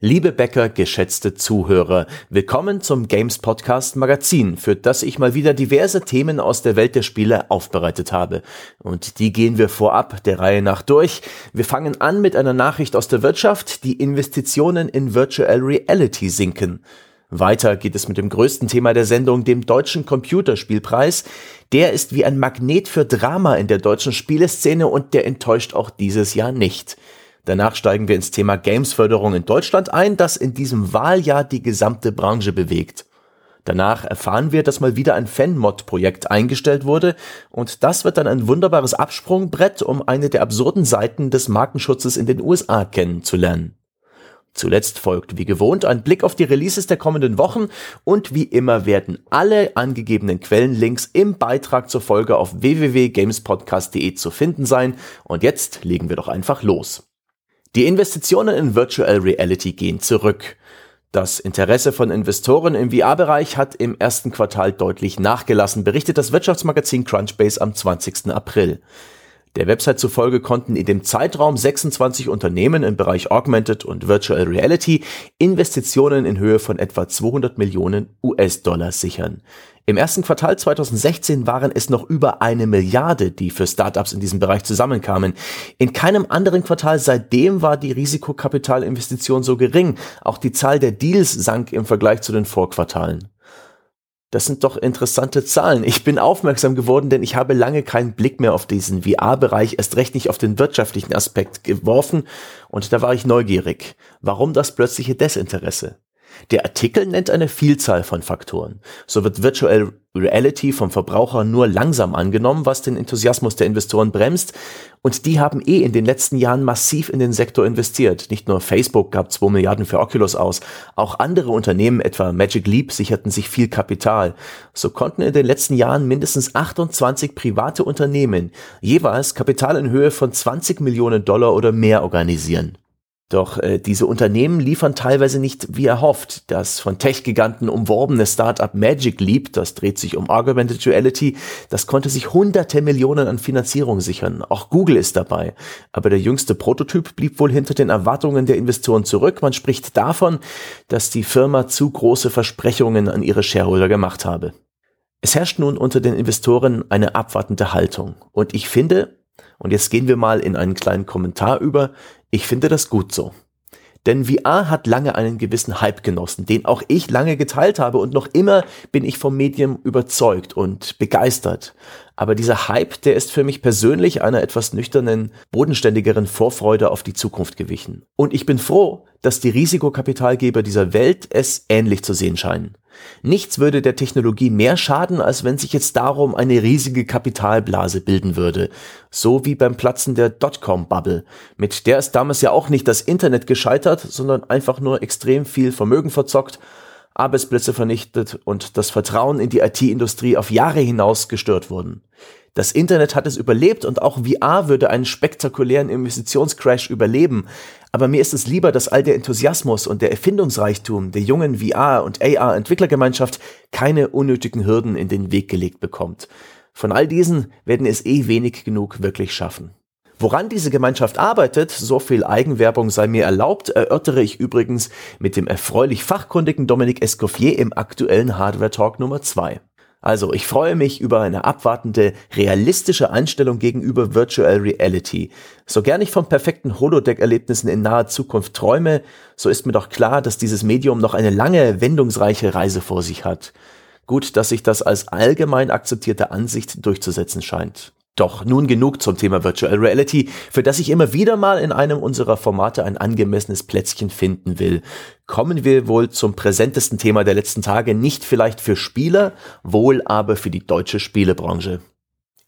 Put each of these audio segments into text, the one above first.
Liebe Bäcker, geschätzte Zuhörer, willkommen zum Games Podcast Magazin, für das ich mal wieder diverse Themen aus der Welt der Spiele aufbereitet habe. Und die gehen wir vorab der Reihe nach durch. Wir fangen an mit einer Nachricht aus der Wirtschaft, die Investitionen in Virtual Reality sinken. Weiter geht es mit dem größten Thema der Sendung, dem Deutschen Computerspielpreis. Der ist wie ein Magnet für Drama in der deutschen Spieleszene und der enttäuscht auch dieses Jahr nicht. Danach steigen wir ins Thema Gamesförderung in Deutschland ein, das in diesem Wahljahr die gesamte Branche bewegt. Danach erfahren wir, dass mal wieder ein Fanmod-Projekt eingestellt wurde und das wird dann ein wunderbares Absprungbrett, um eine der absurden Seiten des Markenschutzes in den USA kennenzulernen. Zuletzt folgt wie gewohnt ein Blick auf die Releases der kommenden Wochen und wie immer werden alle angegebenen Quellenlinks im Beitrag zur Folge auf www.gamespodcast.de zu finden sein und jetzt legen wir doch einfach los. Die Investitionen in Virtual Reality gehen zurück. Das Interesse von Investoren im VR-Bereich hat im ersten Quartal deutlich nachgelassen, berichtet das Wirtschaftsmagazin Crunchbase am 20. April. Der Website zufolge konnten in dem Zeitraum 26 Unternehmen im Bereich Augmented und Virtual Reality Investitionen in Höhe von etwa 200 Millionen US-Dollar sichern. Im ersten Quartal 2016 waren es noch über eine Milliarde, die für Startups in diesem Bereich zusammenkamen. In keinem anderen Quartal seitdem war die Risikokapitalinvestition so gering. Auch die Zahl der Deals sank im Vergleich zu den Vorquartalen. Das sind doch interessante Zahlen. Ich bin aufmerksam geworden, denn ich habe lange keinen Blick mehr auf diesen VR-Bereich, erst recht nicht auf den wirtschaftlichen Aspekt geworfen und da war ich neugierig. Warum das plötzliche Desinteresse? Der Artikel nennt eine Vielzahl von Faktoren. So wird Virtual Reality vom Verbraucher nur langsam angenommen, was den Enthusiasmus der Investoren bremst. Und die haben eh in den letzten Jahren massiv in den Sektor investiert. Nicht nur Facebook gab 2 Milliarden für Oculus aus, auch andere Unternehmen, etwa Magic Leap, sicherten sich viel Kapital. So konnten in den letzten Jahren mindestens 28 private Unternehmen jeweils Kapital in Höhe von 20 Millionen Dollar oder mehr organisieren. Doch äh, diese Unternehmen liefern teilweise nicht wie erhofft. Das von Tech-Giganten umworbene Startup Magic Leap, das dreht sich um Augmented Reality, das konnte sich hunderte Millionen an Finanzierung sichern. Auch Google ist dabei. Aber der jüngste Prototyp blieb wohl hinter den Erwartungen der Investoren zurück. Man spricht davon, dass die Firma zu große Versprechungen an ihre Shareholder gemacht habe. Es herrscht nun unter den Investoren eine abwartende Haltung. Und ich finde, und jetzt gehen wir mal in einen kleinen Kommentar über. Ich finde das gut so. Denn VR hat lange einen gewissen Hype genossen, den auch ich lange geteilt habe und noch immer bin ich vom Medium überzeugt und begeistert. Aber dieser Hype, der ist für mich persönlich einer etwas nüchternen, bodenständigeren Vorfreude auf die Zukunft gewichen. Und ich bin froh, dass die Risikokapitalgeber dieser Welt es ähnlich zu sehen scheinen. Nichts würde der Technologie mehr schaden, als wenn sich jetzt darum eine riesige Kapitalblase bilden würde. So wie beim Platzen der Dotcom-Bubble. Mit der ist damals ja auch nicht das Internet gescheitert, sondern einfach nur extrem viel Vermögen verzockt, Arbeitsplätze vernichtet und das Vertrauen in die IT-Industrie auf Jahre hinaus gestört wurden. Das Internet hat es überlebt und auch VR würde einen spektakulären Investitionscrash überleben. Aber mir ist es lieber, dass all der Enthusiasmus und der Erfindungsreichtum der jungen VR- und AR-Entwicklergemeinschaft keine unnötigen Hürden in den Weg gelegt bekommt. Von all diesen werden es eh wenig genug wirklich schaffen. Woran diese Gemeinschaft arbeitet, so viel Eigenwerbung sei mir erlaubt, erörtere ich übrigens mit dem erfreulich fachkundigen Dominik Escoffier im aktuellen Hardware Talk Nummer 2. Also, ich freue mich über eine abwartende, realistische Einstellung gegenüber Virtual Reality. So gern ich von perfekten Holodeck-Erlebnissen in naher Zukunft träume, so ist mir doch klar, dass dieses Medium noch eine lange, wendungsreiche Reise vor sich hat. Gut, dass sich das als allgemein akzeptierte Ansicht durchzusetzen scheint. Doch nun genug zum Thema Virtual Reality, für das ich immer wieder mal in einem unserer Formate ein angemessenes Plätzchen finden will. Kommen wir wohl zum präsentesten Thema der letzten Tage, nicht vielleicht für Spieler, wohl aber für die deutsche Spielebranche.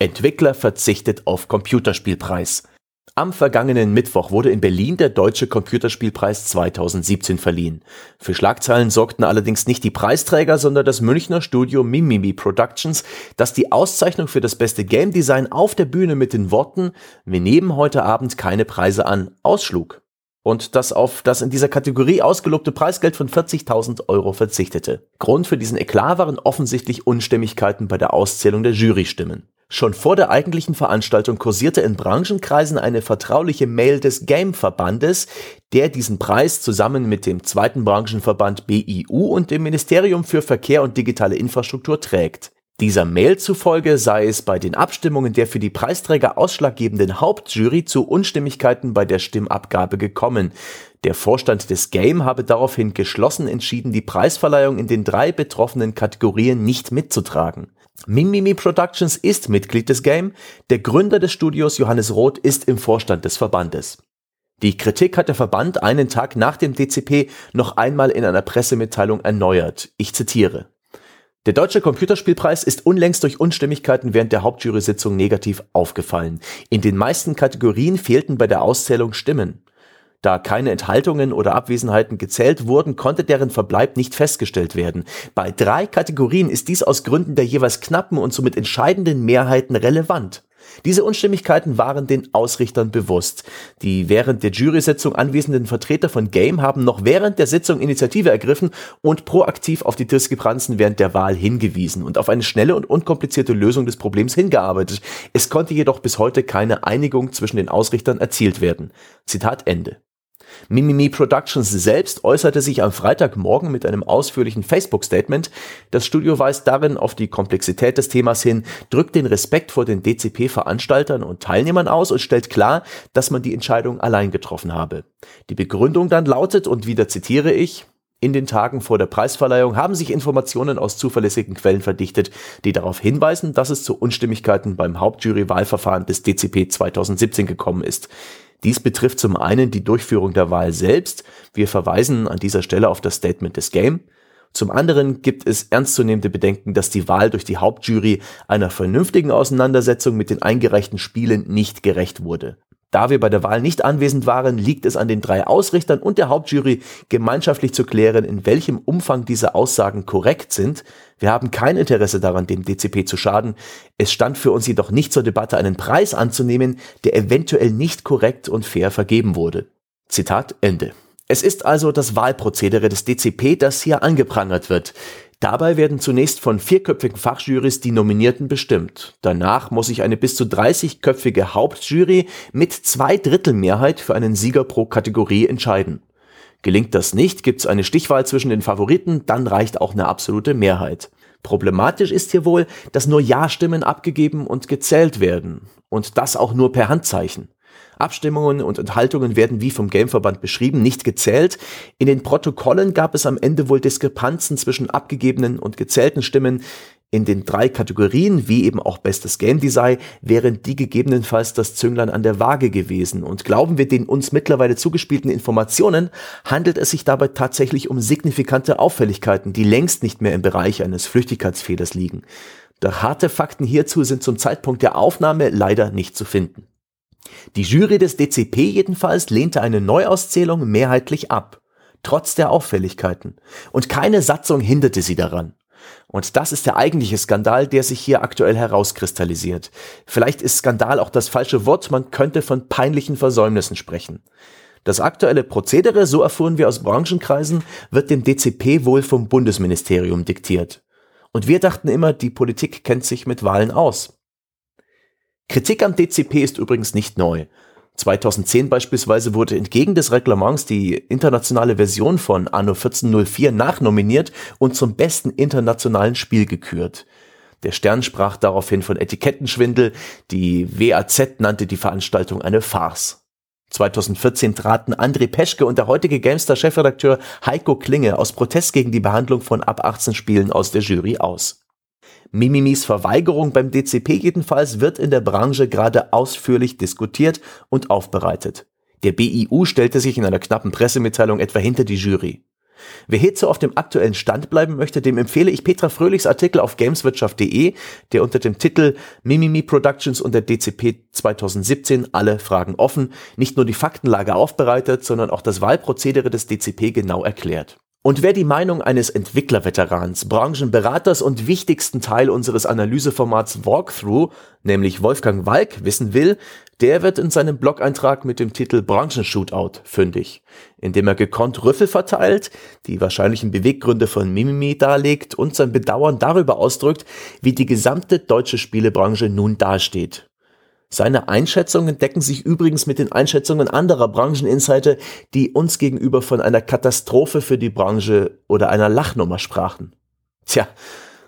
Entwickler verzichtet auf Computerspielpreis. Am vergangenen Mittwoch wurde in Berlin der Deutsche Computerspielpreis 2017 verliehen. Für Schlagzeilen sorgten allerdings nicht die Preisträger, sondern das Münchner Studio Mimimi Productions, das die Auszeichnung für das beste Game Design auf der Bühne mit den Worten Wir nehmen heute Abend keine Preise an ausschlug und das auf das in dieser Kategorie ausgelobte Preisgeld von 40.000 Euro verzichtete. Grund für diesen Eklat waren offensichtlich Unstimmigkeiten bei der Auszählung der Jurystimmen. Schon vor der eigentlichen Veranstaltung kursierte in Branchenkreisen eine vertrauliche Mail des Game-Verbandes, der diesen Preis zusammen mit dem zweiten Branchenverband BIU und dem Ministerium für Verkehr und digitale Infrastruktur trägt. Dieser Mail zufolge sei es bei den Abstimmungen der für die Preisträger ausschlaggebenden Hauptjury zu Unstimmigkeiten bei der Stimmabgabe gekommen. Der Vorstand des Game habe daraufhin geschlossen entschieden, die Preisverleihung in den drei betroffenen Kategorien nicht mitzutragen. Mimimi Productions ist Mitglied des Game, der Gründer des Studios Johannes Roth ist im Vorstand des Verbandes. Die Kritik hat der Verband einen Tag nach dem DCP noch einmal in einer Pressemitteilung erneuert. Ich zitiere. Der Deutsche Computerspielpreis ist unlängst durch Unstimmigkeiten während der Hauptjury-Sitzung negativ aufgefallen. In den meisten Kategorien fehlten bei der Auszählung Stimmen. Da keine Enthaltungen oder Abwesenheiten gezählt wurden, konnte deren Verbleib nicht festgestellt werden. Bei drei Kategorien ist dies aus Gründen der jeweils knappen und somit entscheidenden Mehrheiten relevant. Diese Unstimmigkeiten waren den Ausrichtern bewusst. Die während der Jury-Sitzung anwesenden Vertreter von Game haben noch während der Sitzung Initiative ergriffen und proaktiv auf die Diskrepanzen während der Wahl hingewiesen und auf eine schnelle und unkomplizierte Lösung des Problems hingearbeitet. Es konnte jedoch bis heute keine Einigung zwischen den Ausrichtern erzielt werden. Zitat Ende. Mimimi Productions selbst äußerte sich am Freitagmorgen mit einem ausführlichen Facebook-Statement. Das Studio weist darin auf die Komplexität des Themas hin, drückt den Respekt vor den DCP-Veranstaltern und Teilnehmern aus und stellt klar, dass man die Entscheidung allein getroffen habe. Die Begründung dann lautet, und wieder zitiere ich, in den Tagen vor der Preisverleihung haben sich Informationen aus zuverlässigen Quellen verdichtet, die darauf hinweisen, dass es zu Unstimmigkeiten beim Hauptjury-Wahlverfahren des DCP 2017 gekommen ist. Dies betrifft zum einen die Durchführung der Wahl selbst. Wir verweisen an dieser Stelle auf das Statement des Game. Zum anderen gibt es ernstzunehmende Bedenken, dass die Wahl durch die Hauptjury einer vernünftigen Auseinandersetzung mit den eingereichten Spielen nicht gerecht wurde. Da wir bei der Wahl nicht anwesend waren, liegt es an den drei Ausrichtern und der Hauptjury, gemeinschaftlich zu klären, in welchem Umfang diese Aussagen korrekt sind. Wir haben kein Interesse daran, dem DCP zu schaden. Es stand für uns jedoch nicht zur Debatte, einen Preis anzunehmen, der eventuell nicht korrekt und fair vergeben wurde. Zitat Ende. Es ist also das Wahlprozedere des DCP, das hier angeprangert wird. Dabei werden zunächst von vierköpfigen Fachjurys die Nominierten bestimmt. Danach muss sich eine bis zu 30-köpfige Hauptjury mit zwei Drittel Mehrheit für einen Sieger pro Kategorie entscheiden. Gelingt das nicht, gibt's eine Stichwahl zwischen den Favoriten, dann reicht auch eine absolute Mehrheit. Problematisch ist hier wohl, dass nur Ja-Stimmen abgegeben und gezählt werden. Und das auch nur per Handzeichen. Abstimmungen und Enthaltungen werden wie vom Gameverband beschrieben nicht gezählt. In den Protokollen gab es am Ende wohl Diskrepanzen zwischen abgegebenen und gezählten Stimmen. In den drei Kategorien, wie eben auch bestes Game Design, wären die gegebenenfalls das Zünglein an der Waage gewesen. Und glauben wir den uns mittlerweile zugespielten Informationen, handelt es sich dabei tatsächlich um signifikante Auffälligkeiten, die längst nicht mehr im Bereich eines Flüchtigkeitsfehlers liegen. Doch harte Fakten hierzu sind zum Zeitpunkt der Aufnahme leider nicht zu finden. Die Jury des DCP jedenfalls lehnte eine Neuauszählung mehrheitlich ab, trotz der Auffälligkeiten. Und keine Satzung hinderte sie daran. Und das ist der eigentliche Skandal, der sich hier aktuell herauskristallisiert. Vielleicht ist Skandal auch das falsche Wort, man könnte von peinlichen Versäumnissen sprechen. Das aktuelle Prozedere, so erfuhren wir aus Branchenkreisen, wird dem DCP wohl vom Bundesministerium diktiert. Und wir dachten immer, die Politik kennt sich mit Wahlen aus. Kritik am DCP ist übrigens nicht neu. 2010 beispielsweise wurde entgegen des Reglements die internationale Version von Anno 1404 nachnominiert und zum besten internationalen Spiel gekürt. Der Stern sprach daraufhin von Etikettenschwindel, die WAZ nannte die Veranstaltung eine Farce. 2014 traten André Peschke und der heutige Gamestar-Chefredakteur Heiko Klinge aus Protest gegen die Behandlung von ab 18 Spielen aus der Jury aus. Mimimis Verweigerung beim DCP jedenfalls wird in der Branche gerade ausführlich diskutiert und aufbereitet. Der BIU stellte sich in einer knappen Pressemitteilung etwa hinter die Jury. Wer hierzu auf dem aktuellen Stand bleiben möchte, dem empfehle ich Petra Fröhlichs Artikel auf gameswirtschaft.de, der unter dem Titel Mimimi Productions und der DCP 2017 alle Fragen offen nicht nur die Faktenlage aufbereitet, sondern auch das Wahlprozedere des DCP genau erklärt. Und wer die Meinung eines Entwicklerveterans, Branchenberaters und wichtigsten Teil unseres Analyseformats Walkthrough, nämlich Wolfgang Walk, wissen will, der wird in seinem Blog-Eintrag mit dem Titel Branchenshootout fündig, indem er gekonnt Rüffel verteilt, die wahrscheinlichen Beweggründe von Mimimi darlegt und sein Bedauern darüber ausdrückt, wie die gesamte deutsche Spielebranche nun dasteht. Seine Einschätzungen decken sich übrigens mit den Einschätzungen anderer Brancheninsider, die uns gegenüber von einer Katastrophe für die Branche oder einer Lachnummer sprachen. Tja,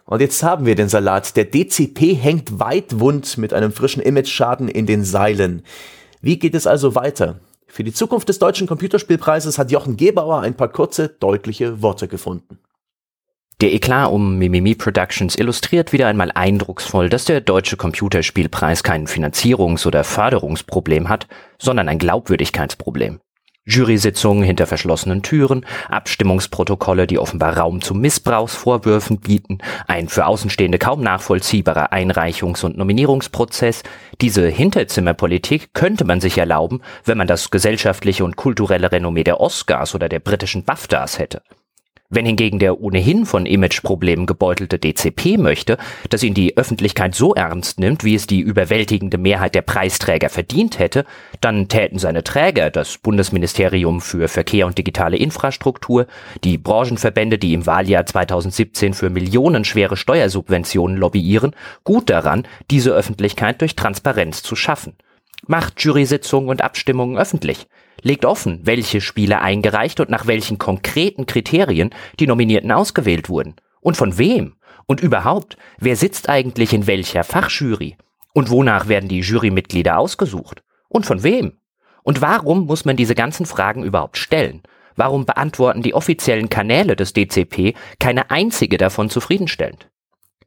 und jetzt haben wir den Salat. Der DCP hängt weit wund mit einem frischen Image-Schaden in den Seilen. Wie geht es also weiter? Für die Zukunft des deutschen Computerspielpreises hat Jochen Gebauer ein paar kurze, deutliche Worte gefunden. Der Eklat um Mimimi Productions illustriert wieder einmal eindrucksvoll, dass der Deutsche Computerspielpreis kein Finanzierungs- oder Förderungsproblem hat, sondern ein Glaubwürdigkeitsproblem. Jury-Sitzungen hinter verschlossenen Türen, Abstimmungsprotokolle, die offenbar Raum zu Missbrauchsvorwürfen bieten, ein für Außenstehende kaum nachvollziehbarer Einreichungs- und Nominierungsprozess. Diese Hinterzimmerpolitik könnte man sich erlauben, wenn man das gesellschaftliche und kulturelle Renommee der Oscars oder der britischen BAFTAs hätte. Wenn hingegen der ohnehin von Imageproblemen gebeutelte DCP möchte, dass ihn die Öffentlichkeit so ernst nimmt, wie es die überwältigende Mehrheit der Preisträger verdient hätte, dann täten seine Träger, das Bundesministerium für Verkehr und digitale Infrastruktur, die Branchenverbände, die im Wahljahr 2017 für millionenschwere Steuersubventionen lobbyieren, gut daran, diese Öffentlichkeit durch Transparenz zu schaffen. Macht Jury-Sitzungen und Abstimmungen öffentlich legt offen, welche Spiele eingereicht und nach welchen konkreten Kriterien die Nominierten ausgewählt wurden. Und von wem? Und überhaupt, wer sitzt eigentlich in welcher Fachjury? Und wonach werden die Jurymitglieder ausgesucht? Und von wem? Und warum muss man diese ganzen Fragen überhaupt stellen? Warum beantworten die offiziellen Kanäle des DCP keine einzige davon zufriedenstellend?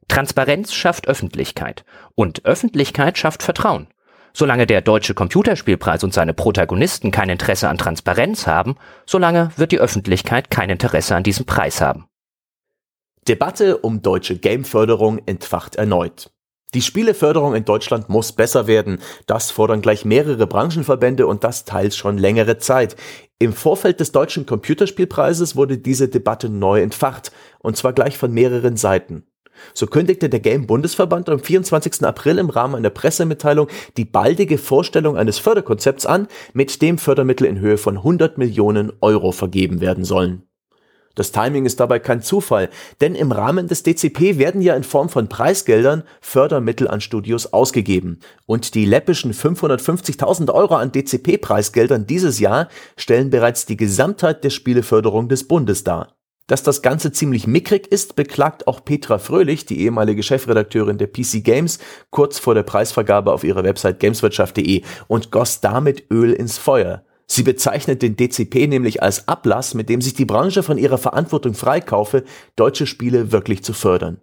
Transparenz schafft Öffentlichkeit und Öffentlichkeit schafft Vertrauen. Solange der Deutsche Computerspielpreis und seine Protagonisten kein Interesse an Transparenz haben, solange wird die Öffentlichkeit kein Interesse an diesem Preis haben. Debatte um deutsche Gameförderung entfacht erneut. Die Spieleförderung in Deutschland muss besser werden. Das fordern gleich mehrere Branchenverbände und das teils schon längere Zeit. Im Vorfeld des Deutschen Computerspielpreises wurde diese Debatte neu entfacht, und zwar gleich von mehreren Seiten. So kündigte der Game-Bundesverband am 24. April im Rahmen einer Pressemitteilung die baldige Vorstellung eines Förderkonzepts an, mit dem Fördermittel in Höhe von 100 Millionen Euro vergeben werden sollen. Das Timing ist dabei kein Zufall, denn im Rahmen des DCP werden ja in Form von Preisgeldern Fördermittel an Studios ausgegeben. Und die läppischen 550.000 Euro an DCP-Preisgeldern dieses Jahr stellen bereits die Gesamtheit der Spieleförderung des Bundes dar. Dass das Ganze ziemlich mickrig ist, beklagt auch Petra Fröhlich, die ehemalige Chefredakteurin der PC Games, kurz vor der Preisvergabe auf ihrer Website gameswirtschaft.de und goss damit Öl ins Feuer. Sie bezeichnet den DCP nämlich als Ablass, mit dem sich die Branche von ihrer Verantwortung freikaufe, deutsche Spiele wirklich zu fördern.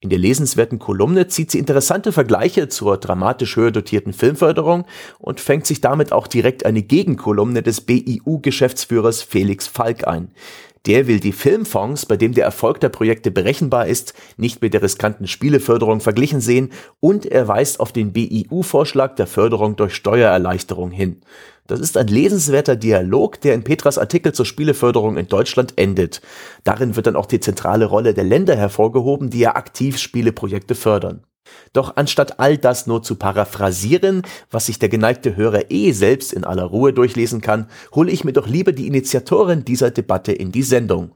In der lesenswerten Kolumne zieht sie interessante Vergleiche zur dramatisch höher dotierten Filmförderung und fängt sich damit auch direkt eine Gegenkolumne des BIU-Geschäftsführers Felix Falk ein. Der will die Filmfonds, bei dem der Erfolg der Projekte berechenbar ist, nicht mit der riskanten Spieleförderung verglichen sehen und er weist auf den BIU-Vorschlag der Förderung durch Steuererleichterung hin. Das ist ein lesenswerter Dialog, der in Petras Artikel zur Spieleförderung in Deutschland endet. Darin wird dann auch die zentrale Rolle der Länder hervorgehoben, die ja aktiv Spieleprojekte fördern. Doch anstatt all das nur zu paraphrasieren, was sich der geneigte Hörer eh selbst in aller Ruhe durchlesen kann, hole ich mir doch lieber die Initiatorin dieser Debatte in die Sendung.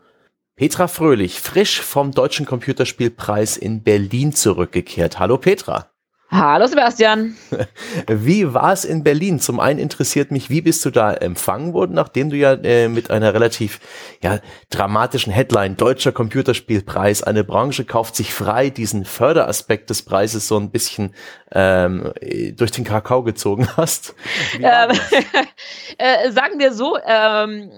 Petra Fröhlich, frisch vom Deutschen Computerspielpreis in Berlin zurückgekehrt. Hallo Petra. Hallo Sebastian. Wie war es in Berlin? Zum einen interessiert mich, wie bist du da empfangen worden, nachdem du ja äh, mit einer relativ ja, dramatischen Headline Deutscher Computerspielpreis, eine Branche kauft sich frei, diesen Förderaspekt des Preises so ein bisschen ähm, durch den Kakao gezogen hast? Ähm, äh, sagen wir so, ähm,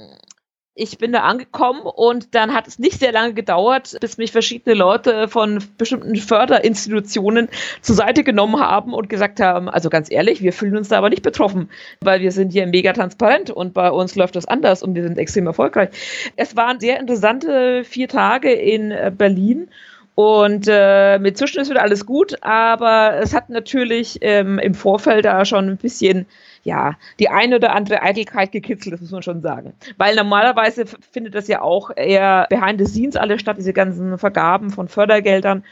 ich bin da angekommen und dann hat es nicht sehr lange gedauert, bis mich verschiedene Leute von bestimmten Förderinstitutionen zur Seite genommen haben und gesagt haben, also ganz ehrlich, wir fühlen uns da aber nicht betroffen, weil wir sind hier mega transparent und bei uns läuft das anders und wir sind extrem erfolgreich. Es waren sehr interessante vier Tage in äh, Berlin und äh, mit Zwischen ist wieder alles gut, aber es hat natürlich ähm, im Vorfeld da schon ein bisschen ja, die eine oder andere Eitelkeit gekitzelt, das muss man schon sagen. Weil normalerweise findet das ja auch eher behind the scenes alles statt, diese ganzen Vergaben von Fördergeldern.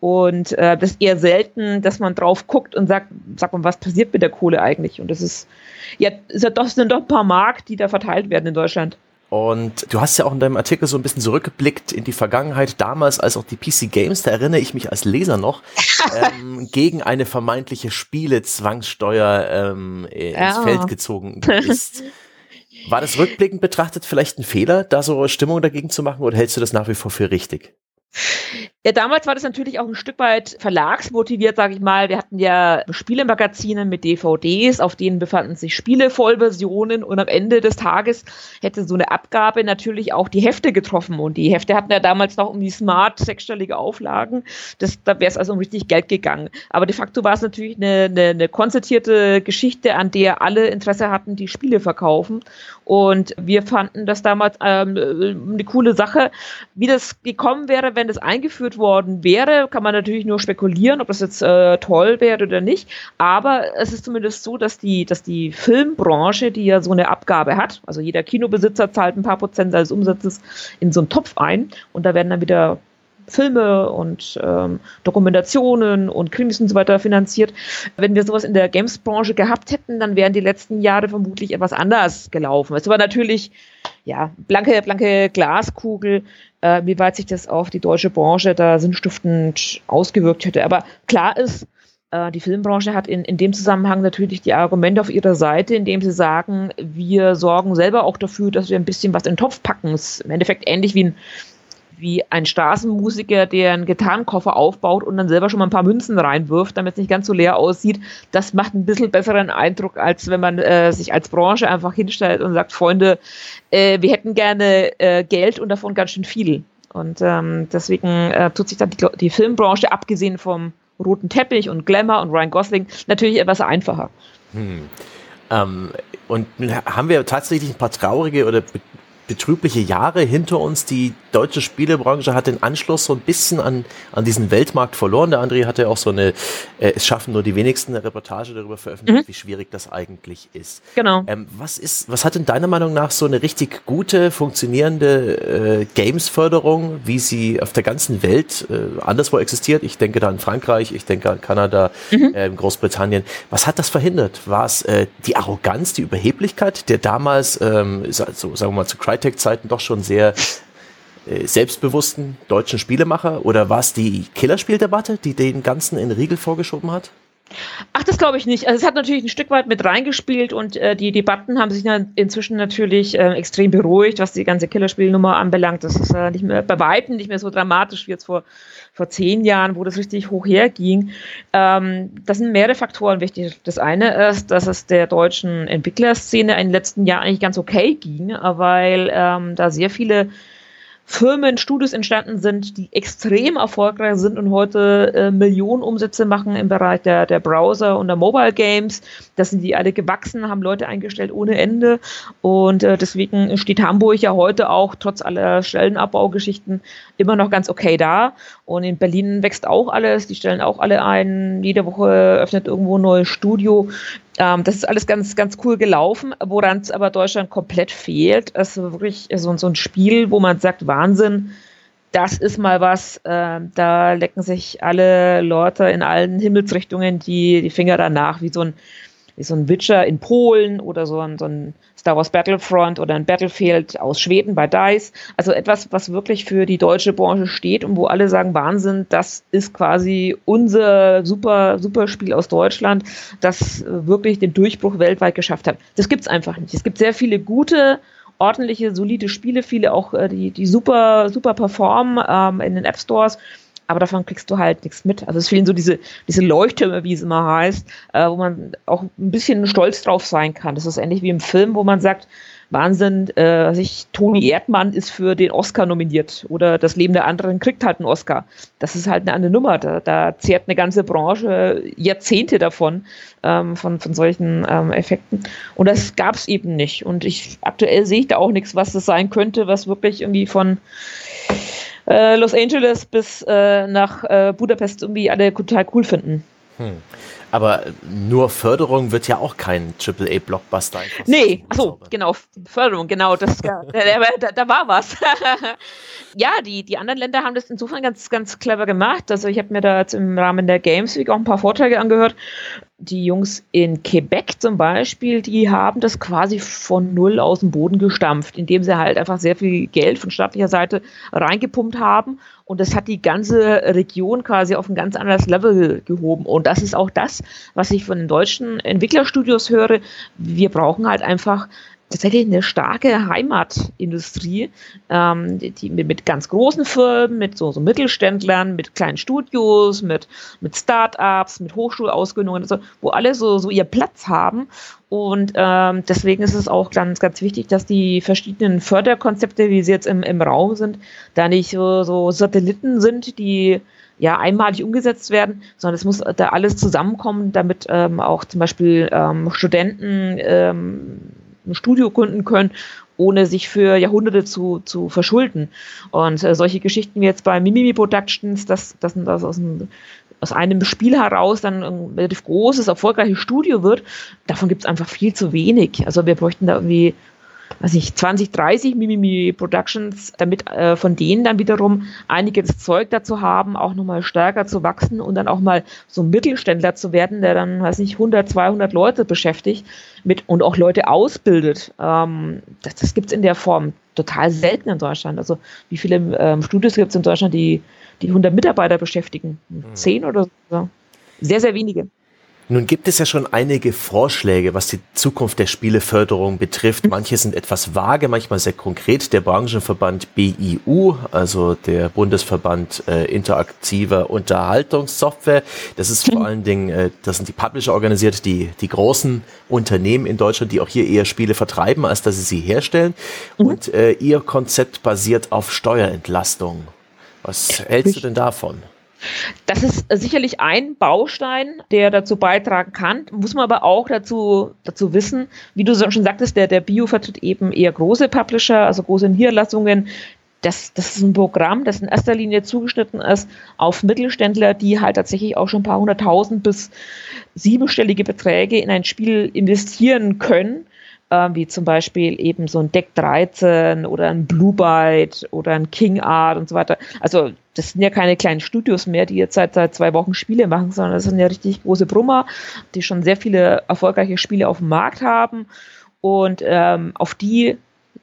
Und äh, das ist eher selten, dass man drauf guckt und sagt, sag mal, was passiert mit der Kohle eigentlich? Und das ist, ja, ist ja doch, sind doch ein paar Mark, die da verteilt werden in Deutschland. Und du hast ja auch in deinem Artikel so ein bisschen zurückgeblickt in die Vergangenheit, damals als auch die PC Games, da erinnere ich mich als Leser noch, ähm, gegen eine vermeintliche Spiele-Zwangssteuer ähm, ins ja. Feld gezogen ist. War das rückblickend betrachtet vielleicht ein Fehler, da so Stimmung dagegen zu machen oder hältst du das nach wie vor für richtig? Ja, damals war das natürlich auch ein Stück weit verlagsmotiviert, sage ich mal. Wir hatten ja Spielemagazine mit DVDs, auf denen befanden sich Spiele-Vollversionen und am Ende des Tages hätte so eine Abgabe natürlich auch die Hefte getroffen und die Hefte hatten ja damals noch um die smart sechsstellige Auflagen. Das, da wäre es also um richtig Geld gegangen. Aber de facto war es natürlich eine, eine, eine konzertierte Geschichte, an der alle Interesse hatten, die Spiele verkaufen. Und wir fanden das damals ähm, eine coole Sache. Wie das gekommen wäre, wenn das eingeführt worden wäre, kann man natürlich nur spekulieren, ob das jetzt äh, toll wäre oder nicht. Aber es ist zumindest so, dass die, dass die Filmbranche, die ja so eine Abgabe hat, also jeder Kinobesitzer zahlt ein paar Prozent seines Umsatzes in so einen Topf ein und da werden dann wieder Filme und ähm, Dokumentationen und Krimis und so weiter finanziert. Wenn wir sowas in der Games-Branche gehabt hätten, dann wären die letzten Jahre vermutlich etwas anders gelaufen. Es war natürlich, ja, blanke, blanke Glaskugel, äh, wie weit sich das auf die deutsche Branche da sinnstiftend ausgewirkt hätte. Aber klar ist, äh, die Filmbranche hat in, in dem Zusammenhang natürlich die Argumente auf ihrer Seite, indem sie sagen, wir sorgen selber auch dafür, dass wir ein bisschen was in den Topf packen. Ist im Endeffekt ähnlich wie ein wie ein Straßenmusiker, der einen Gitarrenkoffer aufbaut und dann selber schon mal ein paar Münzen reinwirft, damit es nicht ganz so leer aussieht. Das macht ein bisschen besseren Eindruck, als wenn man äh, sich als Branche einfach hinstellt und sagt, Freunde, äh, wir hätten gerne äh, Geld und davon ganz schön viel. Und ähm, deswegen äh, tut sich dann die, die Filmbranche, abgesehen vom roten Teppich und Glamour und Ryan Gosling, natürlich etwas einfacher. Hm. Ähm, und haben wir tatsächlich ein paar traurige oder betrübliche Jahre hinter uns. Die deutsche Spielebranche hat den Anschluss so ein bisschen an, an diesen Weltmarkt verloren. Der André hatte auch so eine, äh, es schaffen nur die wenigsten eine Reportage darüber veröffentlicht, mhm. wie schwierig das eigentlich ist. Genau. Ähm, was ist, was hat in deiner Meinung nach so eine richtig gute, funktionierende äh, Games-Förderung, wie sie auf der ganzen Welt äh, anderswo existiert? Ich denke da an Frankreich, ich denke an Kanada, mhm. äh, Großbritannien. Was hat das verhindert? War es äh, die Arroganz, die Überheblichkeit, der damals, ähm, so, sagen wir mal, zu Cry Crytek-Zeiten doch schon sehr äh, selbstbewussten deutschen Spielemacher? Oder war es die Killerspieldebatte, die den Ganzen in Riegel vorgeschoben hat? Ach, das glaube ich nicht. Also es hat natürlich ein Stück weit mit reingespielt und äh, die Debatten haben sich inzwischen natürlich äh, extrem beruhigt, was die ganze Killerspielnummer anbelangt. Das ist äh, nicht mehr bei weitem nicht mehr so dramatisch wie jetzt vor, vor zehn Jahren, wo das richtig hoch herging. Ähm, das sind mehrere Faktoren wichtig. Das eine ist, dass es der deutschen Entwicklerszene in den letzten Jahren eigentlich ganz okay ging, weil ähm, da sehr viele Firmen, Studios entstanden sind, die extrem erfolgreich sind und heute äh, Millionen Umsätze machen im Bereich der, der Browser und der Mobile Games. Das sind die alle gewachsen, haben Leute eingestellt ohne Ende. Und äh, deswegen steht Hamburg ja heute auch trotz aller Stellenabbaugeschichten immer noch ganz okay da. Und in Berlin wächst auch alles, die stellen auch alle ein. Jede Woche öffnet irgendwo ein neues Studio. Ähm, das ist alles ganz, ganz cool gelaufen, woran es aber Deutschland komplett fehlt. Es ist wirklich so, so ein Spiel, wo man sagt, Wahnsinn, das ist mal was, äh, da lecken sich alle Leute in allen Himmelsrichtungen die, die Finger danach, wie so ein so ein Witcher in Polen oder so ein, so ein Star Wars Battlefront oder ein Battlefield aus Schweden bei DICE. Also etwas, was wirklich für die deutsche Branche steht und wo alle sagen, Wahnsinn, das ist quasi unser super, super Spiel aus Deutschland, das wirklich den Durchbruch weltweit geschafft hat. Das gibt's einfach nicht. Es gibt sehr viele gute, ordentliche, solide Spiele, viele auch, äh, die, die super, super performen ähm, in den App Stores aber davon kriegst du halt nichts mit. Also es fehlen so diese, diese Leuchttürme, wie es immer heißt, äh, wo man auch ein bisschen stolz drauf sein kann. Das ist ähnlich wie im Film, wo man sagt, Wahnsinn, äh, sich Toni Erdmann ist für den Oscar nominiert oder das Leben der anderen kriegt halt einen Oscar. Das ist halt eine andere Nummer. Da, da zehrt eine ganze Branche Jahrzehnte davon, ähm, von, von solchen ähm, Effekten. Und das gab es eben nicht. Und ich aktuell sehe ich da auch nichts, was das sein könnte, was wirklich irgendwie von äh, Los Angeles bis äh, nach äh, Budapest irgendwie alle total cool finden. Hm. Aber nur Förderung wird ja auch kein AAA-Blockbuster. Nee, achso, genau, Förderung, genau, das, da, da, da war was. ja, die, die anderen Länder haben das insofern ganz, ganz clever gemacht. Also ich habe mir da im Rahmen der Games Week auch ein paar Vorträge angehört die Jungs in Quebec zum Beispiel, die haben das quasi von null aus dem Boden gestampft, indem sie halt einfach sehr viel Geld von staatlicher Seite reingepumpt haben. Und das hat die ganze Region quasi auf ein ganz anderes Level gehoben. Und das ist auch das, was ich von den deutschen Entwicklerstudios höre. Wir brauchen halt einfach tatsächlich eine starke Heimatindustrie, ähm, die, die mit, ganz großen Firmen, mit so, so, Mittelständlern, mit kleinen Studios, mit, mit Start-ups, mit Hochschulausgründungen, also, wo alle so, so ihr Platz haben. Und ähm, deswegen ist es auch ganz, ganz wichtig, dass die verschiedenen Förderkonzepte, wie sie jetzt im, im Raum sind, da nicht so, so Satelliten sind, die ja einmalig umgesetzt werden, sondern es muss da alles zusammenkommen, damit ähm, auch zum Beispiel ähm, Studenten ähm, ein Studio gründen können, ohne sich für Jahrhunderte zu, zu verschulden. Und äh, solche Geschichten wie jetzt bei Mimimi Productions, dass das, das aus, einem, aus einem Spiel heraus dann ein relativ großes, erfolgreiches Studio wird, davon gibt es einfach viel zu wenig. Also wir bräuchten da irgendwie weiß ich, 20, 30 Mimimi Productions, damit äh, von denen dann wiederum einige das Zeug dazu haben, auch nochmal stärker zu wachsen und dann auch mal so ein Mittelständler zu werden, der dann, weiß nicht, 100, 200 Leute beschäftigt mit und auch Leute ausbildet. Ähm, das das gibt es in der Form total selten in Deutschland. Also wie viele ähm, Studios gibt es in Deutschland, die, die 100 Mitarbeiter beschäftigen? Mhm. Zehn oder so? Sehr, sehr wenige. Nun gibt es ja schon einige Vorschläge, was die Zukunft der Spieleförderung betrifft. Manche sind etwas vage, manchmal sehr konkret. Der Branchenverband BIU, also der Bundesverband äh, interaktiver Unterhaltungssoftware, das ist vor allen Dingen, äh, das sind die Publisher organisiert, die, die großen Unternehmen in Deutschland, die auch hier eher Spiele vertreiben, als dass sie sie herstellen. Mhm. Und äh, ihr Konzept basiert auf Steuerentlastung. Was hältst du denn davon? Das ist sicherlich ein Baustein, der dazu beitragen kann. Muss man aber auch dazu, dazu wissen, wie du schon sagtest, der, der Bio vertritt eben eher große Publisher, also große Niederlassungen. Das, das ist ein Programm, das in erster Linie zugeschnitten ist auf Mittelständler, die halt tatsächlich auch schon ein paar hunderttausend bis siebenstellige Beträge in ein Spiel investieren können äh, wie zum Beispiel eben so ein Deck 13 oder ein Blue Byte oder ein King Art und so weiter. Also das sind ja keine kleinen Studios mehr, die jetzt seit, seit zwei Wochen Spiele machen, sondern das sind ja richtig große Brummer, die schon sehr viele erfolgreiche Spiele auf dem Markt haben. Und ähm, auf die,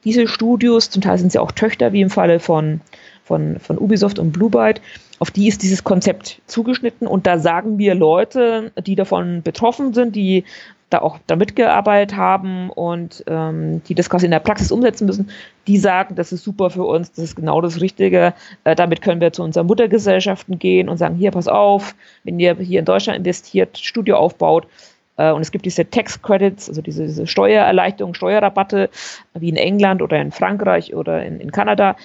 diese Studios, zum Teil sind sie auch Töchter, wie im Falle von, von, von Ubisoft und Blue Byte, auf die ist dieses Konzept zugeschnitten und da sagen wir Leute, die davon betroffen sind, die da auch da mitgearbeitet haben und ähm, die das quasi in der Praxis umsetzen müssen, die sagen, das ist super für uns, das ist genau das Richtige. Äh, damit können wir zu unseren Muttergesellschaften gehen und sagen, hier, pass auf, wenn ihr hier in Deutschland investiert, Studio aufbaut, äh, und es gibt diese Tax Credits, also diese, diese Steuererleichterung, Steuerrabatte, wie in England oder in Frankreich oder in, in Kanada,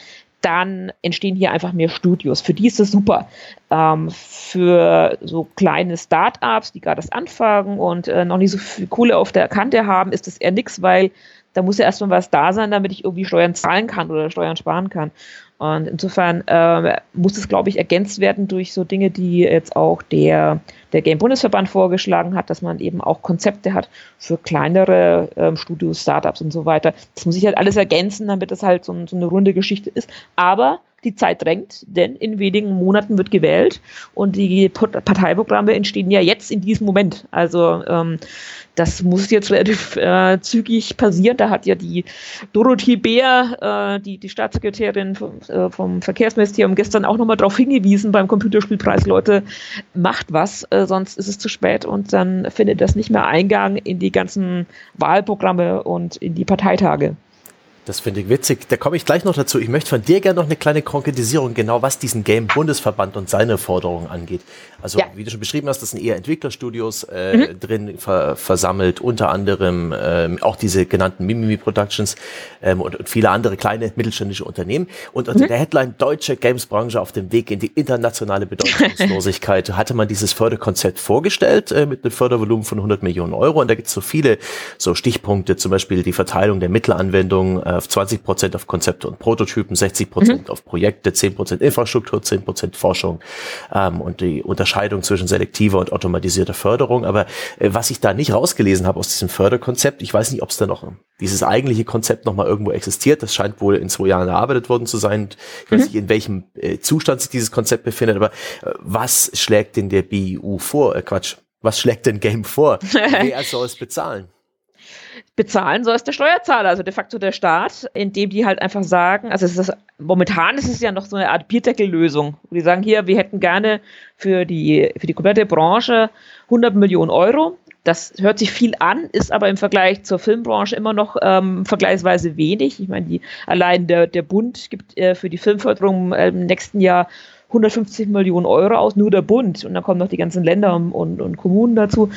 dann entstehen hier einfach mehr Studios. Für die ist das super. Ähm, für so kleine Start-ups, die gerade das anfangen und äh, noch nicht so viel Kohle auf der Kante haben, ist das eher nichts, weil da muss ja erstmal was da sein, damit ich irgendwie Steuern zahlen kann oder Steuern sparen kann. Und insofern äh, muss es, glaube ich, ergänzt werden durch so Dinge, die jetzt auch der, der Game-Bundesverband vorgeschlagen hat, dass man eben auch Konzepte hat für kleinere ähm, Studios, Startups und so weiter. Das muss ich halt alles ergänzen, damit das halt so, so eine runde Geschichte ist. Aber die Zeit drängt, denn in wenigen Monaten wird gewählt und die Parteiprogramme entstehen ja jetzt in diesem Moment. Also ähm, das muss jetzt relativ äh, zügig passieren. Da hat ja die Dorothee Beer, äh, die, die Staatssekretärin vom, äh, vom Verkehrsministerium, gestern auch nochmal darauf hingewiesen beim Computerspielpreis, Leute, macht was, äh, sonst ist es zu spät und dann findet das nicht mehr Eingang in die ganzen Wahlprogramme und in die Parteitage. Das finde ich witzig. Da komme ich gleich noch dazu. Ich möchte von dir gerne noch eine kleine Konkretisierung, genau was diesen Game-Bundesverband und seine Forderungen angeht. Also, ja. wie du schon beschrieben hast, das sind eher Entwicklerstudios äh, mhm. drin ver versammelt, unter anderem ähm, auch diese genannten Mimimi Productions ähm, und, und, viele andere kleine mittelständische Unternehmen. Und unter mhm. der Headline Deutsche Games-Branche auf dem Weg in die internationale Bedeutungslosigkeit hatte man dieses Förderkonzept vorgestellt äh, mit einem Fördervolumen von 100 Millionen Euro. Und da gibt es so viele so Stichpunkte, zum Beispiel die Verteilung der Mittelanwendung. Äh, auf 20 Prozent auf Konzepte und Prototypen, 60 Prozent mhm. auf Projekte, 10 Prozent Infrastruktur, 10 Prozent Forschung ähm, und die Unterscheidung zwischen selektiver und automatisierter Förderung. Aber äh, was ich da nicht rausgelesen habe aus diesem Förderkonzept, ich weiß nicht, ob es da noch dieses eigentliche Konzept noch mal irgendwo existiert. Das scheint wohl in zwei Jahren erarbeitet worden zu sein. Ich weiß mhm. nicht, in welchem äh, Zustand sich dieses Konzept befindet, aber äh, was schlägt denn der BIU vor? Äh, Quatsch, was schlägt denn Game vor? Wer soll es bezahlen? Bezahlen soll es der Steuerzahler, also de facto der Staat, indem die halt einfach sagen, also ist momentan ist es ja noch so eine Art Bierdeckellösung. Die sagen hier, wir hätten gerne für die, für die komplette Branche 100 Millionen Euro. Das hört sich viel an, ist aber im Vergleich zur Filmbranche immer noch ähm, vergleichsweise wenig. Ich meine, die, allein der, der Bund gibt äh, für die Filmförderung äh, im nächsten Jahr 150 Millionen Euro aus, nur der Bund. Und dann kommen noch die ganzen Länder und, und, Kommunen dazu.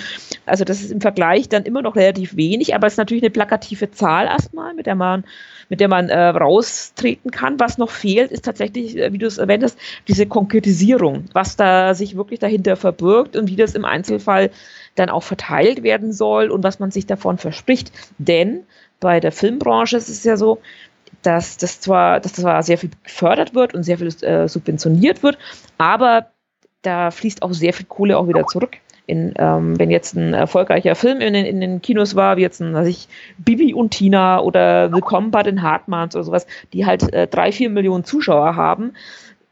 Also das ist im Vergleich dann immer noch relativ wenig, aber es ist natürlich eine plakative Zahl erstmal, mit der man, mit der man äh, raustreten kann. Was noch fehlt, ist tatsächlich, äh, wie du es erwähnt hast, diese Konkretisierung, was da sich wirklich dahinter verbirgt und wie das im Einzelfall dann auch verteilt werden soll und was man sich davon verspricht. Denn bei der Filmbranche ist es ja so, dass das zwar, dass das zwar sehr viel gefördert wird und sehr viel äh, subventioniert wird, aber da fließt auch sehr viel Kohle auch wieder zurück. In, ähm, wenn jetzt ein erfolgreicher Film in den, in den Kinos war, wie jetzt ein, weiß ich, Bibi und Tina oder Willkommen bei den Hartmanns oder sowas, die halt äh, drei, vier Millionen Zuschauer haben,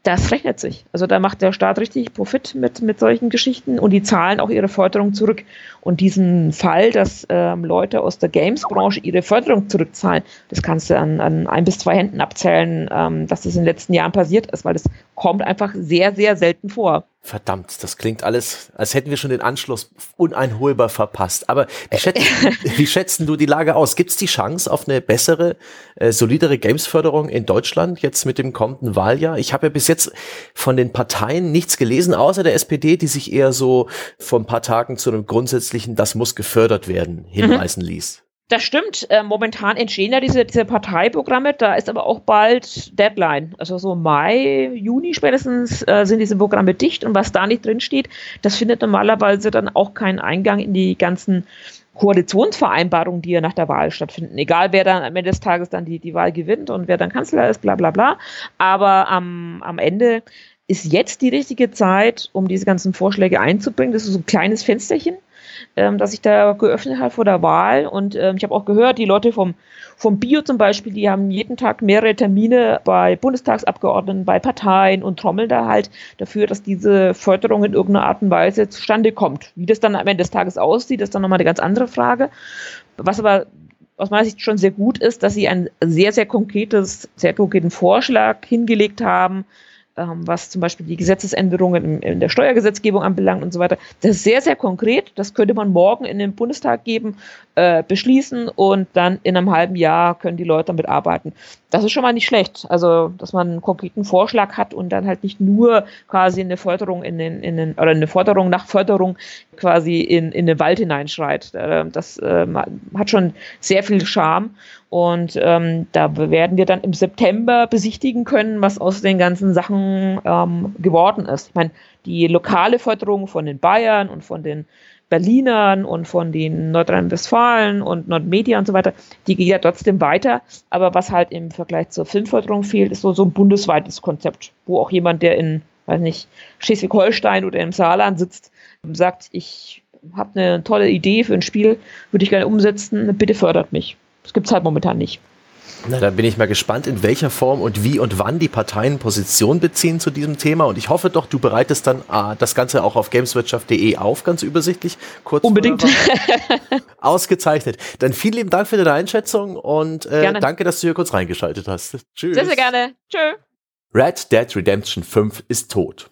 das rechnet sich. Also da macht der Staat richtig Profit mit, mit solchen Geschichten und die zahlen auch ihre Förderung zurück. Und diesen Fall, dass ähm, Leute aus der Games-Branche ihre Förderung zurückzahlen, das kannst du an, an ein bis zwei Händen abzählen, ähm, dass das in den letzten Jahren passiert ist, weil das kommt einfach sehr, sehr selten vor. Verdammt, das klingt alles, als hätten wir schon den Anschluss uneinholbar verpasst. Aber wie, schätzt, wie schätzen du die Lage aus? Gibt es die Chance auf eine bessere, äh, solidere Games-Förderung in Deutschland jetzt mit dem kommenden Wahljahr? Ich habe ja bis jetzt von den Parteien nichts gelesen, außer der SPD, die sich eher so vor ein paar Tagen zu einem grundsätzlichen, das muss gefördert werden, hinweisen mhm. ließ. Das stimmt. Äh, momentan entstehen ja diese, diese Parteiprogramme. Da ist aber auch bald Deadline. Also so Mai, Juni spätestens äh, sind diese Programme dicht. Und was da nicht drin steht, das findet normalerweise dann auch keinen Eingang in die ganzen Koalitionsvereinbarungen, die ja nach der Wahl stattfinden. Egal, wer dann am Ende des Tages dann die, die Wahl gewinnt und wer dann Kanzler ist, bla bla bla. Aber am, am Ende ist jetzt die richtige Zeit, um diese ganzen Vorschläge einzubringen. Das ist so ein kleines Fensterchen ähm, dass sich da geöffnet hat vor der Wahl. Und ähm, ich habe auch gehört, die Leute vom, vom Bio zum Beispiel, die haben jeden Tag mehrere Termine bei Bundestagsabgeordneten, bei Parteien und trommeln da halt dafür, dass diese Förderung in irgendeiner Art und Weise zustande kommt. Wie das dann am Ende des Tages aussieht, ist dann nochmal eine ganz andere Frage. Was aber aus meiner Sicht schon sehr gut ist, dass sie ein sehr, sehr konkretes, sehr konkreten Vorschlag hingelegt haben, was zum Beispiel die Gesetzesänderungen in, in, der Steuergesetzgebung anbelangt und so weiter. Das ist sehr, sehr konkret. Das könnte man morgen in den Bundestag geben, äh, beschließen und dann in einem halben Jahr können die Leute damit arbeiten. Das ist schon mal nicht schlecht. Also, dass man einen konkreten Vorschlag hat und dann halt nicht nur quasi eine Förderung in den, in den oder eine Forderung nach Förderung quasi in, in den Wald hineinschreit. Äh, das äh, hat schon sehr viel Charme. Und ähm, da werden wir dann im September besichtigen können, was aus den ganzen Sachen ähm, geworden ist. Ich meine, die lokale Förderung von den Bayern und von den Berlinern und von den Nordrhein-Westfalen und Nordmedia und so weiter, die geht ja trotzdem weiter. Aber was halt im Vergleich zur Filmförderung fehlt, ist so, so ein bundesweites Konzept, wo auch jemand, der in, weiß nicht, Schleswig-Holstein oder im Saarland sitzt, sagt, ich habe eine tolle Idee für ein Spiel, würde ich gerne umsetzen, bitte fördert mich. Das gibt es halt momentan nicht. Na, dann bin ich mal gespannt, in welcher Form und wie und wann die Parteien Position beziehen zu diesem Thema. Und ich hoffe doch, du bereitest dann äh, das Ganze auch auf gameswirtschaft.de auf, ganz übersichtlich. Kurz Unbedingt. Ausgezeichnet. Dann vielen lieben Dank für deine Einschätzung und äh, danke, dass du hier kurz reingeschaltet hast. Tschüss. Sehr, sehr gerne. Tschö. Red Dead Redemption 5 ist tot.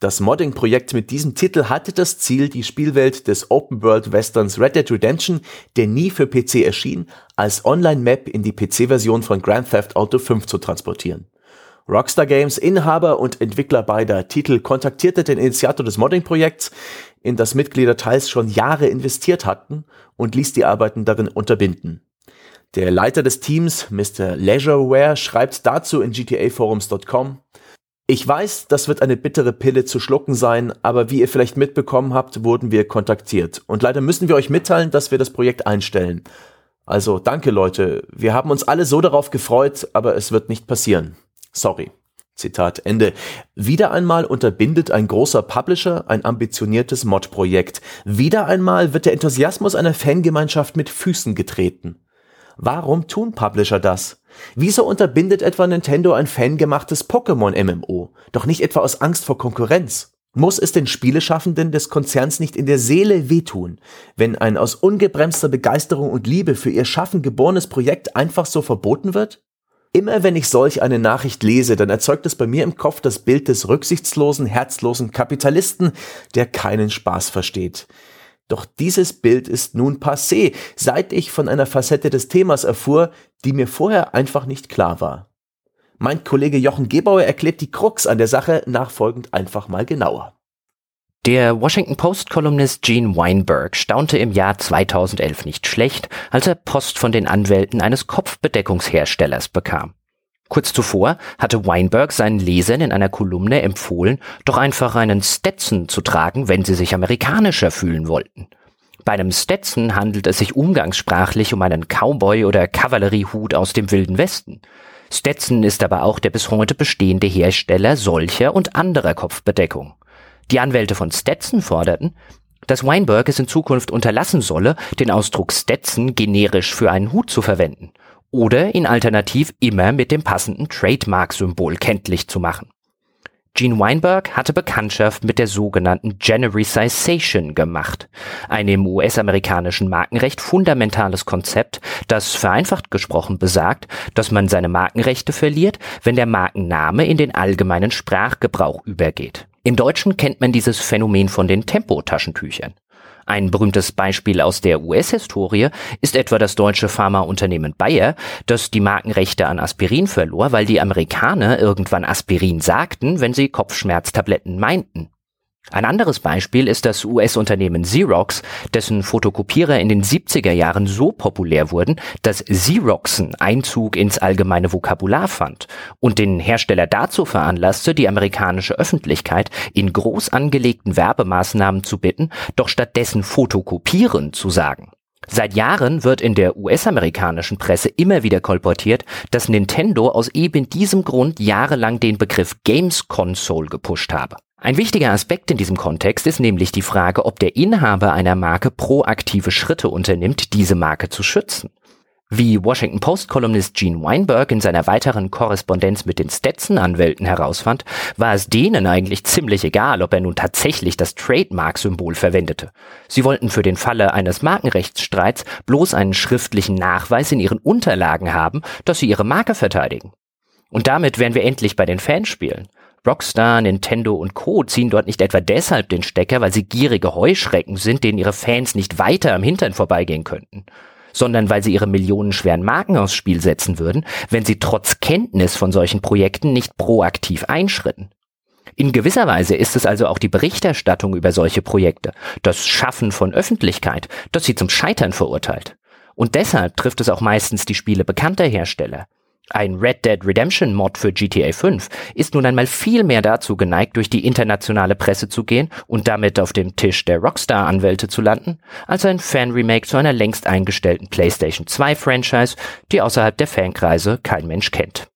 Das Modding-Projekt mit diesem Titel hatte das Ziel, die Spielwelt des Open-World-Westerns Red Dead Redemption, der nie für PC erschien, als Online-Map in die PC-Version von Grand Theft Auto 5 zu transportieren. Rockstar Games, Inhaber und Entwickler beider Titel, kontaktierte den Initiator des Modding-Projekts, in das Mitglieder teils schon Jahre investiert hatten, und ließ die Arbeiten darin unterbinden. Der Leiter des Teams, Mr. Leisureware, schreibt dazu in gtaforums.com, ich weiß, das wird eine bittere Pille zu schlucken sein, aber wie ihr vielleicht mitbekommen habt, wurden wir kontaktiert. Und leider müssen wir euch mitteilen, dass wir das Projekt einstellen. Also danke Leute, wir haben uns alle so darauf gefreut, aber es wird nicht passieren. Sorry. Zitat Ende. Wieder einmal unterbindet ein großer Publisher ein ambitioniertes Mod-Projekt. Wieder einmal wird der Enthusiasmus einer Fangemeinschaft mit Füßen getreten. Warum tun Publisher das? Wieso unterbindet etwa Nintendo ein fangemachtes Pokémon-MMO? Doch nicht etwa aus Angst vor Konkurrenz. Muss es den Spieleschaffenden des Konzerns nicht in der Seele wehtun, wenn ein aus ungebremster Begeisterung und Liebe für ihr Schaffen geborenes Projekt einfach so verboten wird? Immer wenn ich solch eine Nachricht lese, dann erzeugt es bei mir im Kopf das Bild des rücksichtslosen, herzlosen Kapitalisten, der keinen Spaß versteht. Doch dieses Bild ist nun passé, seit ich von einer Facette des Themas erfuhr, die mir vorher einfach nicht klar war. Mein Kollege Jochen Gebauer erklärt die Krux an der Sache nachfolgend einfach mal genauer. Der Washington Post-Kolumnist Gene Weinberg staunte im Jahr 2011 nicht schlecht, als er Post von den Anwälten eines Kopfbedeckungsherstellers bekam. Kurz zuvor hatte Weinberg seinen Lesern in einer Kolumne empfohlen, doch einfach einen Stetson zu tragen, wenn sie sich amerikanischer fühlen wollten. Bei einem Stetson handelt es sich umgangssprachlich um einen Cowboy- oder Kavalleriehut aus dem Wilden Westen. Stetson ist aber auch der bis heute bestehende Hersteller solcher und anderer Kopfbedeckung. Die Anwälte von Stetson forderten, dass Weinberg es in Zukunft unterlassen solle, den Ausdruck Stetson generisch für einen Hut zu verwenden oder ihn alternativ immer mit dem passenden Trademark-Symbol kenntlich zu machen. Gene Weinberg hatte Bekanntschaft mit der sogenannten Genericization gemacht, einem US-amerikanischen Markenrecht fundamentales Konzept, das vereinfacht gesprochen besagt, dass man seine Markenrechte verliert, wenn der Markenname in den allgemeinen Sprachgebrauch übergeht. Im Deutschen kennt man dieses Phänomen von den Tempo-Taschentüchern. Ein berühmtes Beispiel aus der US-Historie ist etwa das deutsche Pharmaunternehmen Bayer, das die Markenrechte an Aspirin verlor, weil die Amerikaner irgendwann Aspirin sagten, wenn sie Kopfschmerztabletten meinten. Ein anderes Beispiel ist das US-Unternehmen Xerox, dessen Fotokopierer in den 70er Jahren so populär wurden, dass Xeroxen Einzug ins allgemeine Vokabular fand und den Hersteller dazu veranlasste, die amerikanische Öffentlichkeit in groß angelegten Werbemaßnahmen zu bitten, doch stattdessen Fotokopieren zu sagen. Seit Jahren wird in der US-amerikanischen Presse immer wieder kolportiert, dass Nintendo aus eben diesem Grund jahrelang den Begriff Games Console gepusht habe. Ein wichtiger Aspekt in diesem Kontext ist nämlich die Frage, ob der Inhaber einer Marke proaktive Schritte unternimmt, diese Marke zu schützen. Wie Washington Post-Kolumnist Gene Weinberg in seiner weiteren Korrespondenz mit den Stetson-Anwälten herausfand, war es denen eigentlich ziemlich egal, ob er nun tatsächlich das Trademark-Symbol verwendete. Sie wollten für den Falle eines Markenrechtsstreits bloß einen schriftlichen Nachweis in ihren Unterlagen haben, dass sie ihre Marke verteidigen. Und damit wären wir endlich bei den Fanspielen. Rockstar, Nintendo und Co. ziehen dort nicht etwa deshalb den Stecker, weil sie gierige Heuschrecken sind, denen ihre Fans nicht weiter am Hintern vorbeigehen könnten sondern weil sie ihre millionenschweren Marken aufs Spiel setzen würden, wenn sie trotz Kenntnis von solchen Projekten nicht proaktiv einschritten. In gewisser Weise ist es also auch die Berichterstattung über solche Projekte, das Schaffen von Öffentlichkeit, das sie zum Scheitern verurteilt. Und deshalb trifft es auch meistens die Spiele bekannter Hersteller. Ein Red Dead Redemption Mod für GTA 5 ist nun einmal viel mehr dazu geneigt, durch die internationale Presse zu gehen und damit auf dem Tisch der Rockstar-Anwälte zu landen, als ein Fan-Remake zu einer längst eingestellten PlayStation 2 Franchise, die außerhalb der Fankreise kein Mensch kennt.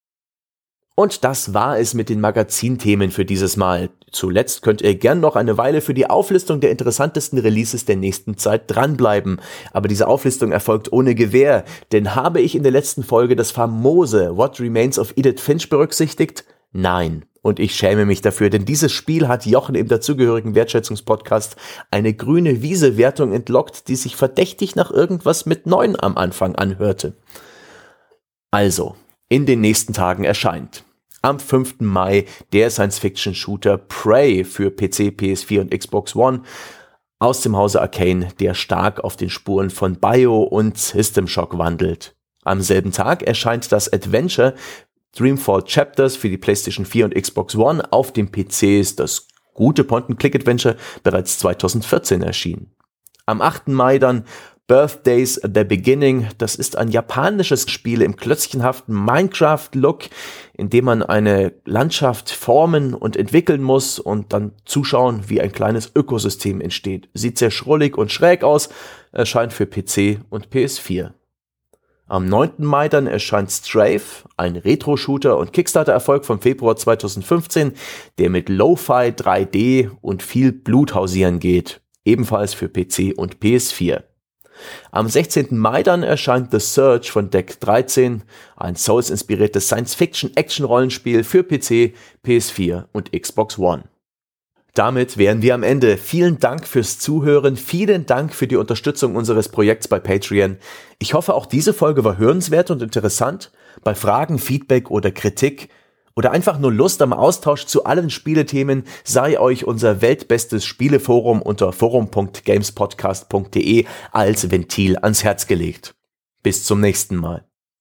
Und das war es mit den Magazinthemen für dieses Mal. Zuletzt könnt ihr gern noch eine Weile für die Auflistung der interessantesten Releases der nächsten Zeit dranbleiben. Aber diese Auflistung erfolgt ohne Gewähr, denn habe ich in der letzten Folge das famose What Remains of Edith Finch berücksichtigt? Nein. Und ich schäme mich dafür, denn dieses Spiel hat Jochen im dazugehörigen Wertschätzungspodcast eine grüne Wiese-Wertung entlockt, die sich verdächtig nach irgendwas mit neun am Anfang anhörte. Also, in den nächsten Tagen erscheint. Am 5. Mai der Science-Fiction-Shooter Prey für PC, PS4 und Xbox One aus dem Hause Arcane, der stark auf den Spuren von Bio und System Shock wandelt. Am selben Tag erscheint das Adventure Dreamfall Chapters für die PlayStation 4 und Xbox One. Auf dem PC ist das gute Point-and-Click-Adventure bereits 2014 erschienen. Am 8. Mai dann Birthdays The Beginning. Das ist ein japanisches Spiel im klötzchenhaften Minecraft-Look, in dem man eine Landschaft formen und entwickeln muss und dann zuschauen, wie ein kleines Ökosystem entsteht. Sieht sehr schrullig und schräg aus, erscheint für PC und PS4. Am 9. Mai dann erscheint Strafe, ein Retro-Shooter und Kickstarter-Erfolg vom Februar 2015, der mit Lo-Fi 3D und viel Blut hausieren geht, ebenfalls für PC und PS4. Am 16. Mai dann erscheint The Search von Deck 13, ein Souls-inspiriertes Science-Fiction-Action-Rollenspiel für PC, PS4 und Xbox One. Damit wären wir am Ende. Vielen Dank fürs Zuhören. Vielen Dank für die Unterstützung unseres Projekts bei Patreon. Ich hoffe, auch diese Folge war hörenswert und interessant. Bei Fragen, Feedback oder Kritik oder einfach nur Lust am Austausch zu allen Spielethemen sei euch unser weltbestes Spieleforum unter forum.gamespodcast.de als Ventil ans Herz gelegt. Bis zum nächsten Mal.